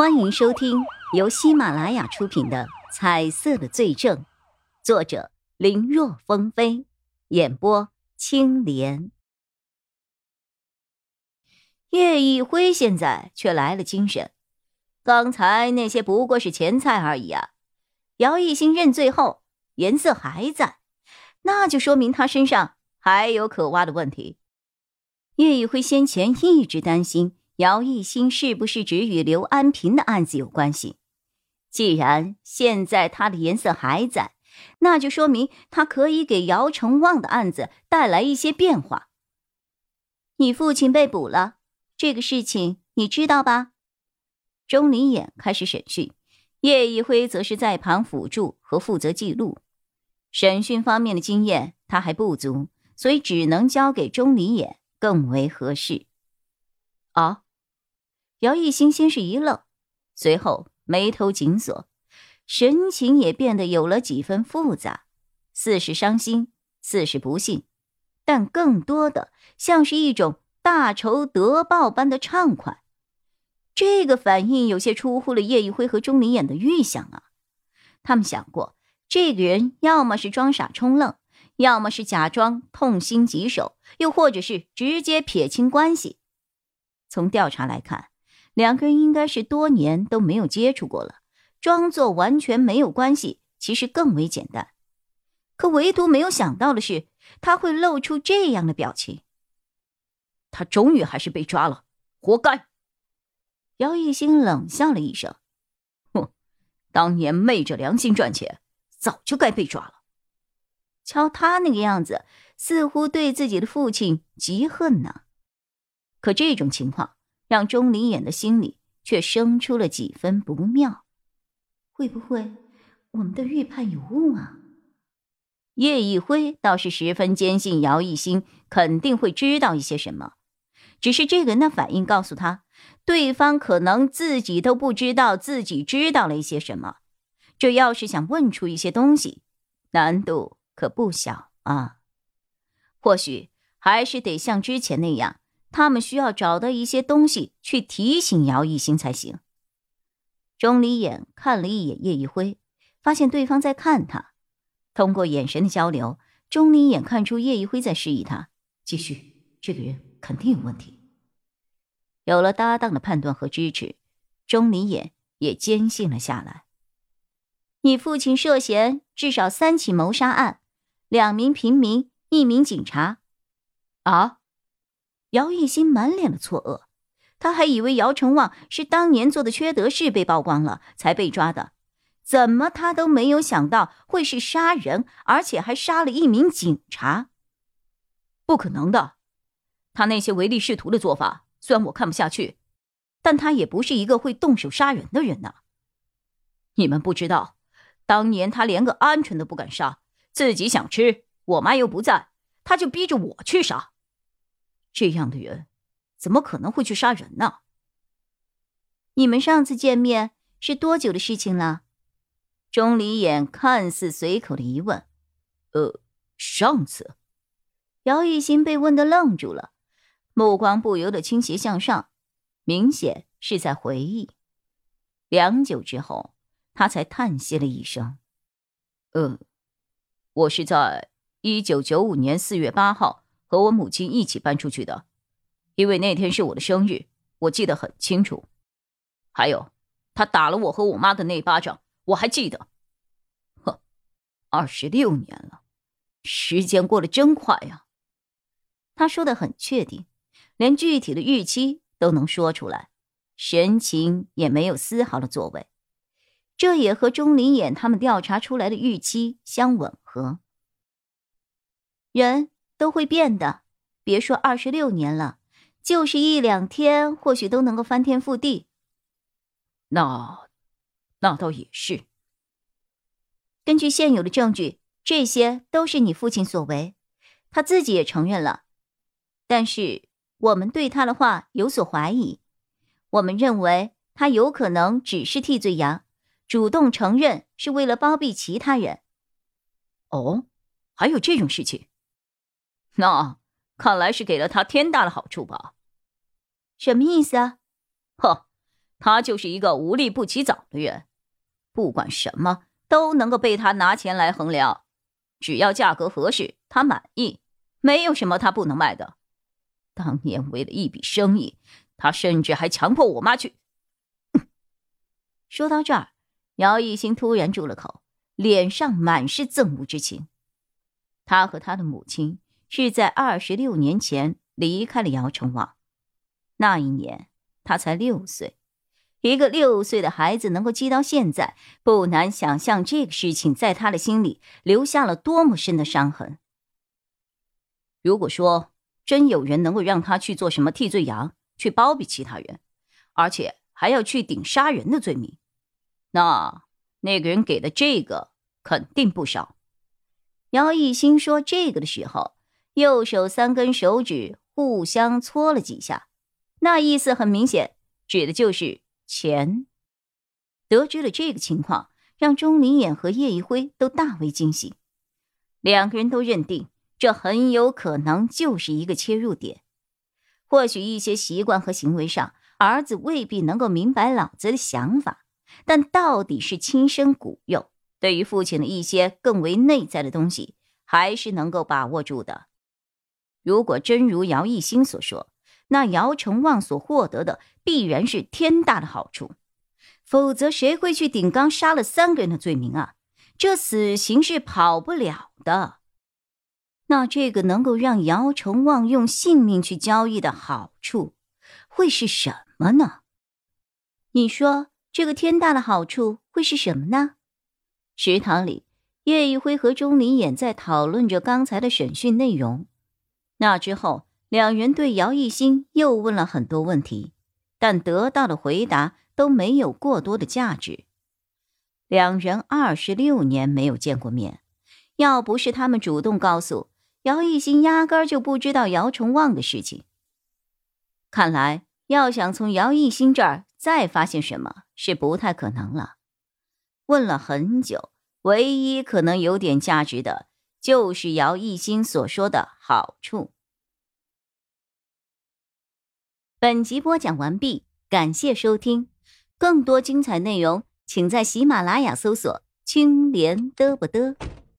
欢迎收听由喜马拉雅出品的《彩色的罪证》，作者林若风飞，演播青莲。叶一辉现在却来了精神，刚才那些不过是前菜而已啊！姚一新认罪后，颜色还在，那就说明他身上还有可挖的问题。叶一辉先前一直担心。姚一新是不是只与刘安平的案子有关系？既然现在他的颜色还在，那就说明他可以给姚成旺的案子带来一些变化。你父亲被捕了，这个事情你知道吧？钟离眼开始审讯，叶一辉则是在旁辅助和负责记录。审讯方面的经验他还不足，所以只能交给钟离眼更为合适。啊？姚一新先是一愣，随后眉头紧锁，神情也变得有了几分复杂，似是伤心，似是不幸，但更多的像是一种大仇得报般的畅快。这个反应有些出乎了叶一辉和钟离眼的预想啊！他们想过，这个人要么是装傻充愣，要么是假装痛心疾首，又或者是直接撇清关系。从调查来看。两个人应该是多年都没有接触过了，装作完全没有关系，其实更为简单。可唯独没有想到的是，他会露出这样的表情。他终于还是被抓了，活该！姚一新冷笑了一声：“哼，当年昧着良心赚钱，早就该被抓了。瞧他那个样子，似乎对自己的父亲极恨呢。可这种情况……”让钟离眼的心里却生出了几分不妙，会不会我们的预判有误啊？叶一辉倒是十分坚信姚一新肯定会知道一些什么，只是这个人的反应告诉他，对方可能自己都不知道自己知道了一些什么。这要是想问出一些东西，难度可不小啊。或许还是得像之前那样。他们需要找到一些东西去提醒姚一新才行。钟离眼看了一眼叶一辉，发现对方在看他。通过眼神的交流，钟离眼看出叶一辉在示意他继续。这个人肯定有问题。有了搭档的判断和支持，钟离眼也坚信了下来。你父亲涉嫌至少三起谋杀案，两名平民，一名警察。啊？姚一新满脸的错愕，他还以为姚成旺是当年做的缺德事被曝光了才被抓的，怎么他都没有想到会是杀人，而且还杀了一名警察。不可能的，他那些唯利是图的做法虽然我看不下去，但他也不是一个会动手杀人的人呐。你们不知道，当年他连个鹌鹑都不敢杀，自己想吃，我妈又不在，他就逼着我去杀。这样的人，怎么可能会去杀人呢？你们上次见面是多久的事情了？钟离眼看似随口的疑问。呃，上次，姚一新被问的愣住了，目光不由得倾斜向上，明显是在回忆。良久之后，他才叹息了一声：“呃，我是在一九九五年四月八号。”和我母亲一起搬出去的，因为那天是我的生日，我记得很清楚。还有，他打了我和我妈的那巴掌，我还记得。呵，二十六年了，时间过得真快呀。他说的很确定，连具体的日期都能说出来，神情也没有丝毫的作为。这也和钟离眼他们调查出来的日期相吻合。人。都会变的，别说二十六年了，就是一两天，或许都能够翻天覆地。那，那倒也是。根据现有的证据，这些都是你父亲所为，他自己也承认了。但是我们对他的话有所怀疑，我们认为他有可能只是替罪羊，主动承认是为了包庇其他人。哦，还有这种事情？那看来是给了他天大的好处吧？什么意思啊？哼，他就是一个无利不起早的人，不管什么都能够被他拿钱来衡量，只要价格合适，他满意，没有什么他不能卖的。当年为了一笔生意，他甚至还强迫我妈去。说到这儿，姚一新突然住了口，脸上满是憎恶之情。他和他的母亲是在二十六年前离开了姚成旺，那一年他才六岁。一个六岁的孩子能够记到现在，不难想象这个事情在他的心里留下了多么深的伤痕。如果说真有人能够让他去做什么替罪羊，去包庇其他人，而且还要去顶杀人的罪名，那那个人给的这个肯定不少。姚一新说这个的时候，右手三根手指互相搓了几下，那意思很明显，指的就是。钱，得知了这个情况，让钟离眼和叶一辉都大为惊喜。两个人都认定，这很有可能就是一个切入点。或许一些习惯和行为上，儿子未必能够明白老子的想法，但到底是亲生骨肉，对于父亲的一些更为内在的东西，还是能够把握住的。如果真如姚一新所说，那姚成旺所获得的必然是天大的好处，否则谁会去顶刚杀了三个人的罪名啊？这死刑是跑不了的。那这个能够让姚成旺用性命去交易的好处，会是什么呢？你说这个天大的好处会是什么呢？食堂里，叶一辉和钟离眼在讨论着刚才的审讯内容。那之后。两人对姚一新又问了很多问题，但得到的回答都没有过多的价值。两人二十六年没有见过面，要不是他们主动告诉姚一新，压根儿就不知道姚崇旺的事情。看来，要想从姚一新这儿再发现什么是不太可能了。问了很久，唯一可能有点价值的，就是姚一新所说的好处。本集播讲完毕，感谢收听。更多精彩内容，请在喜马拉雅搜索“青莲嘚不嘚”。